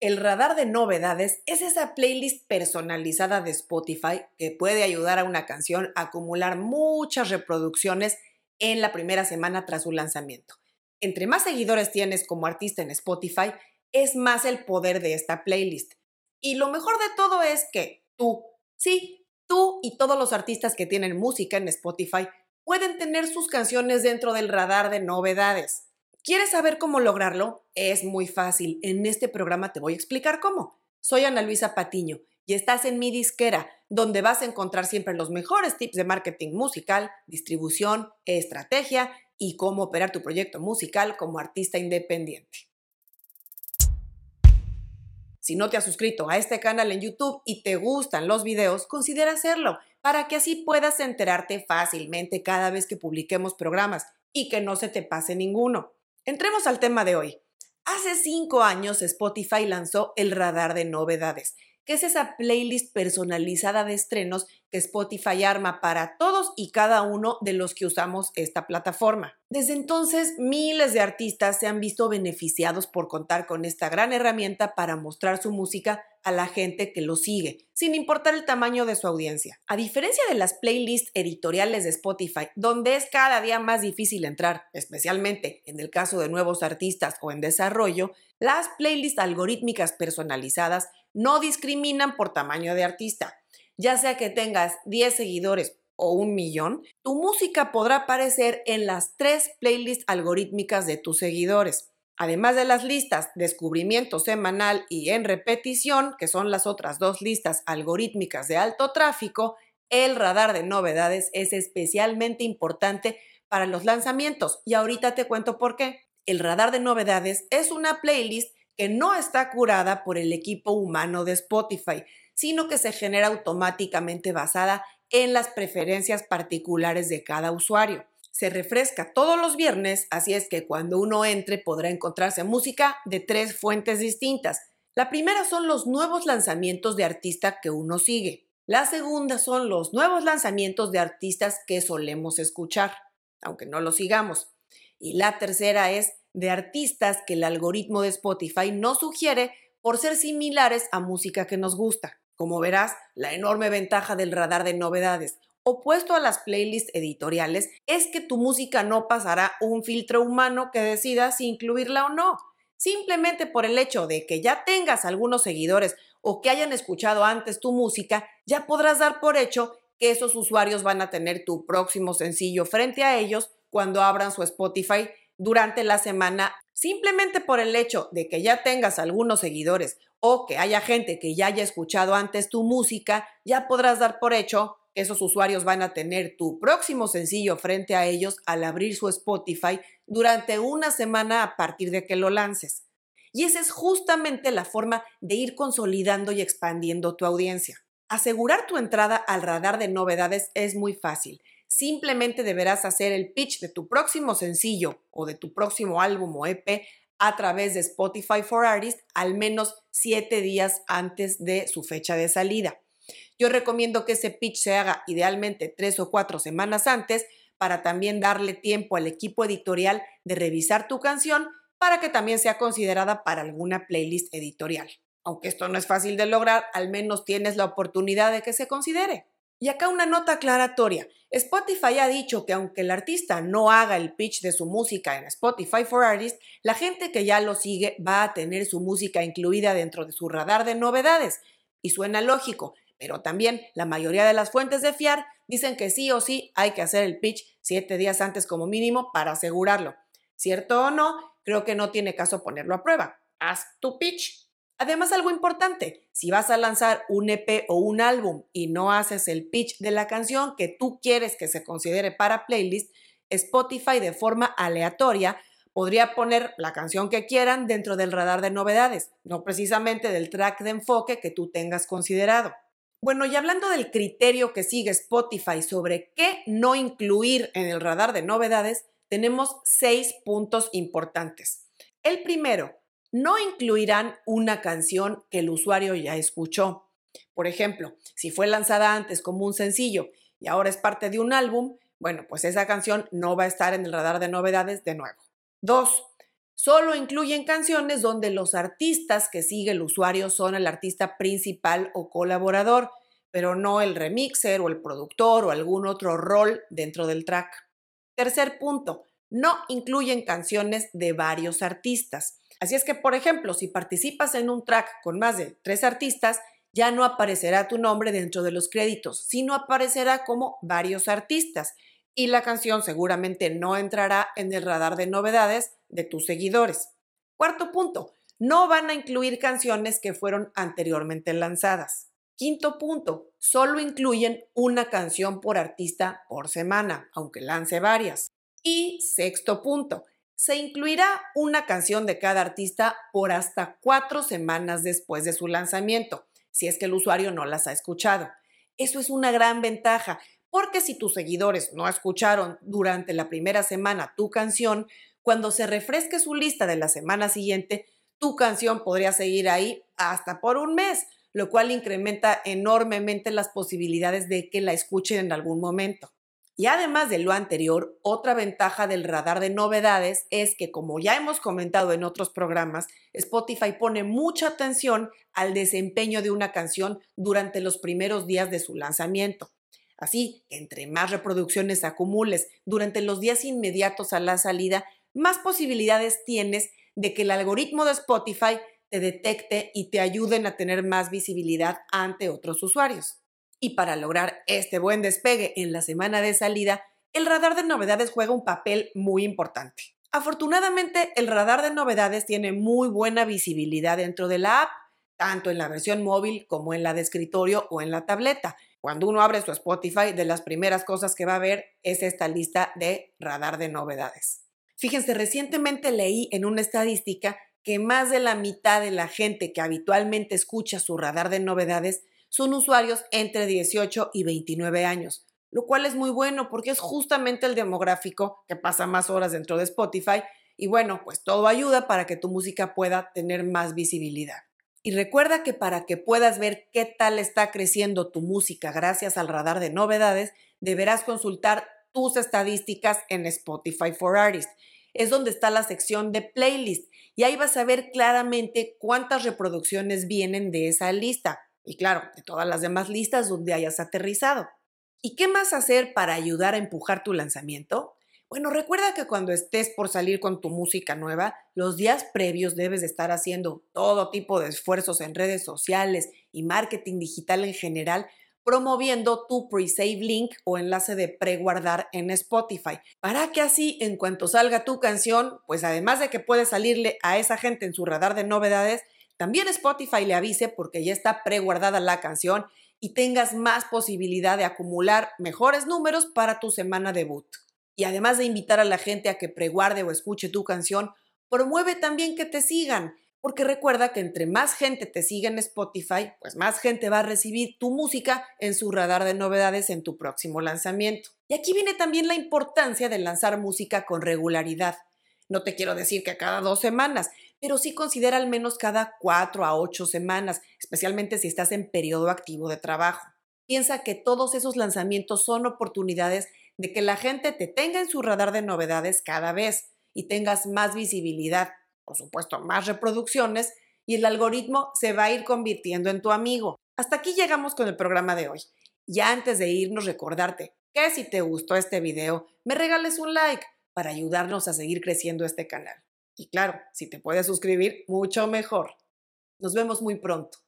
El radar de novedades es esa playlist personalizada de Spotify que puede ayudar a una canción a acumular muchas reproducciones en la primera semana tras su lanzamiento. Entre más seguidores tienes como artista en Spotify, es más el poder de esta playlist. Y lo mejor de todo es que tú, sí, tú y todos los artistas que tienen música en Spotify pueden tener sus canciones dentro del radar de novedades. ¿Quieres saber cómo lograrlo? Es muy fácil. En este programa te voy a explicar cómo. Soy Ana Luisa Patiño y estás en mi disquera, donde vas a encontrar siempre los mejores tips de marketing musical, distribución, estrategia y cómo operar tu proyecto musical como artista independiente. Si no te has suscrito a este canal en YouTube y te gustan los videos, considera hacerlo para que así puedas enterarte fácilmente cada vez que publiquemos programas y que no se te pase ninguno. Entremos al tema de hoy. Hace cinco años Spotify lanzó el radar de novedades, que es esa playlist personalizada de estrenos que Spotify arma para todos y cada uno de los que usamos esta plataforma. Desde entonces, miles de artistas se han visto beneficiados por contar con esta gran herramienta para mostrar su música a la gente que lo sigue, sin importar el tamaño de su audiencia. A diferencia de las playlists editoriales de Spotify, donde es cada día más difícil entrar, especialmente en el caso de nuevos artistas o en desarrollo, las playlists algorítmicas personalizadas no discriminan por tamaño de artista. Ya sea que tengas 10 seguidores o un millón, tu música podrá aparecer en las tres playlists algorítmicas de tus seguidores. Además de las listas descubrimiento semanal y en repetición, que son las otras dos listas algorítmicas de alto tráfico, el radar de novedades es especialmente importante para los lanzamientos y ahorita te cuento por qué. El radar de novedades es una playlist que no está curada por el equipo humano de Spotify, sino que se genera automáticamente basada en las preferencias particulares de cada usuario se refresca todos los viernes, así es que cuando uno entre podrá encontrarse música de tres fuentes distintas. La primera son los nuevos lanzamientos de artista que uno sigue. La segunda son los nuevos lanzamientos de artistas que solemos escuchar, aunque no los sigamos. Y la tercera es de artistas que el algoritmo de Spotify no sugiere por ser similares a música que nos gusta. Como verás, la enorme ventaja del radar de novedades opuesto a las playlists editoriales es que tu música no pasará un filtro humano que decida si incluirla o no. Simplemente por el hecho de que ya tengas algunos seguidores o que hayan escuchado antes tu música, ya podrás dar por hecho que esos usuarios van a tener tu próximo sencillo frente a ellos cuando abran su Spotify durante la semana, simplemente por el hecho de que ya tengas algunos seguidores o que haya gente que ya haya escuchado antes tu música, ya podrás dar por hecho esos usuarios van a tener tu próximo sencillo frente a ellos al abrir su Spotify durante una semana a partir de que lo lances. Y esa es justamente la forma de ir consolidando y expandiendo tu audiencia. Asegurar tu entrada al radar de novedades es muy fácil. Simplemente deberás hacer el pitch de tu próximo sencillo o de tu próximo álbum o EP a través de Spotify for Artists al menos siete días antes de su fecha de salida. Yo recomiendo que ese pitch se haga idealmente tres o cuatro semanas antes para también darle tiempo al equipo editorial de revisar tu canción para que también sea considerada para alguna playlist editorial. Aunque esto no es fácil de lograr, al menos tienes la oportunidad de que se considere. Y acá una nota aclaratoria. Spotify ha dicho que aunque el artista no haga el pitch de su música en Spotify for Artists, la gente que ya lo sigue va a tener su música incluida dentro de su radar de novedades. Y suena lógico, pero también la mayoría de las fuentes de fiar dicen que sí o sí hay que hacer el pitch siete días antes como mínimo para asegurarlo. ¿Cierto o no? Creo que no tiene caso ponerlo a prueba. Haz tu pitch. Además, algo importante, si vas a lanzar un EP o un álbum y no haces el pitch de la canción que tú quieres que se considere para playlist, Spotify de forma aleatoria podría poner la canción que quieran dentro del radar de novedades, no precisamente del track de enfoque que tú tengas considerado. Bueno, y hablando del criterio que sigue Spotify sobre qué no incluir en el radar de novedades, tenemos seis puntos importantes. El primero, no incluirán una canción que el usuario ya escuchó. Por ejemplo, si fue lanzada antes como un sencillo y ahora es parte de un álbum, bueno, pues esa canción no va a estar en el radar de novedades de nuevo. Dos, Solo incluyen canciones donde los artistas que sigue el usuario son el artista principal o colaborador, pero no el remixer o el productor o algún otro rol dentro del track. Tercer punto, no incluyen canciones de varios artistas. Así es que, por ejemplo, si participas en un track con más de tres artistas, ya no aparecerá tu nombre dentro de los créditos, sino aparecerá como varios artistas y la canción seguramente no entrará en el radar de novedades de tus seguidores. Cuarto punto, no van a incluir canciones que fueron anteriormente lanzadas. Quinto punto, solo incluyen una canción por artista por semana, aunque lance varias. Y sexto punto, se incluirá una canción de cada artista por hasta cuatro semanas después de su lanzamiento, si es que el usuario no las ha escuchado. Eso es una gran ventaja, porque si tus seguidores no escucharon durante la primera semana tu canción, cuando se refresque su lista de la semana siguiente, tu canción podría seguir ahí hasta por un mes, lo cual incrementa enormemente las posibilidades de que la escuchen en algún momento. Y además de lo anterior, otra ventaja del radar de novedades es que, como ya hemos comentado en otros programas, Spotify pone mucha atención al desempeño de una canción durante los primeros días de su lanzamiento. Así, entre más reproducciones acumules durante los días inmediatos a la salida, más posibilidades tienes de que el algoritmo de Spotify te detecte y te ayuden a tener más visibilidad ante otros usuarios. Y para lograr este buen despegue en la semana de salida, el radar de novedades juega un papel muy importante. Afortunadamente, el radar de novedades tiene muy buena visibilidad dentro de la app, tanto en la versión móvil como en la de escritorio o en la tableta. Cuando uno abre su Spotify, de las primeras cosas que va a ver es esta lista de radar de novedades. Fíjense, recientemente leí en una estadística que más de la mitad de la gente que habitualmente escucha su radar de novedades son usuarios entre 18 y 29 años, lo cual es muy bueno porque es justamente el demográfico que pasa más horas dentro de Spotify y bueno, pues todo ayuda para que tu música pueda tener más visibilidad. Y recuerda que para que puedas ver qué tal está creciendo tu música gracias al radar de novedades, deberás consultar tus estadísticas en Spotify for Artists. Es donde está la sección de playlist y ahí vas a ver claramente cuántas reproducciones vienen de esa lista y claro, de todas las demás listas donde hayas aterrizado. ¿Y qué más hacer para ayudar a empujar tu lanzamiento? Bueno, recuerda que cuando estés por salir con tu música nueva, los días previos debes de estar haciendo todo tipo de esfuerzos en redes sociales y marketing digital en general, promoviendo tu pre-save link o enlace de preguardar en Spotify, para que así en cuanto salga tu canción, pues además de que puede salirle a esa gente en su radar de novedades, también Spotify le avise porque ya está preguardada la canción y tengas más posibilidad de acumular mejores números para tu semana debut. Y además de invitar a la gente a que preguarde o escuche tu canción, promueve también que te sigan, porque recuerda que entre más gente te siga en Spotify, pues más gente va a recibir tu música en su radar de novedades en tu próximo lanzamiento. Y aquí viene también la importancia de lanzar música con regularidad. No te quiero decir que cada dos semanas, pero sí considera al menos cada cuatro a ocho semanas, especialmente si estás en periodo activo de trabajo. Piensa que todos esos lanzamientos son oportunidades de que la gente te tenga en su radar de novedades cada vez y tengas más visibilidad, por supuesto, más reproducciones y el algoritmo se va a ir convirtiendo en tu amigo. Hasta aquí llegamos con el programa de hoy. Ya antes de irnos, recordarte que si te gustó este video, me regales un like para ayudarnos a seguir creciendo este canal. Y claro, si te puedes suscribir, mucho mejor. Nos vemos muy pronto.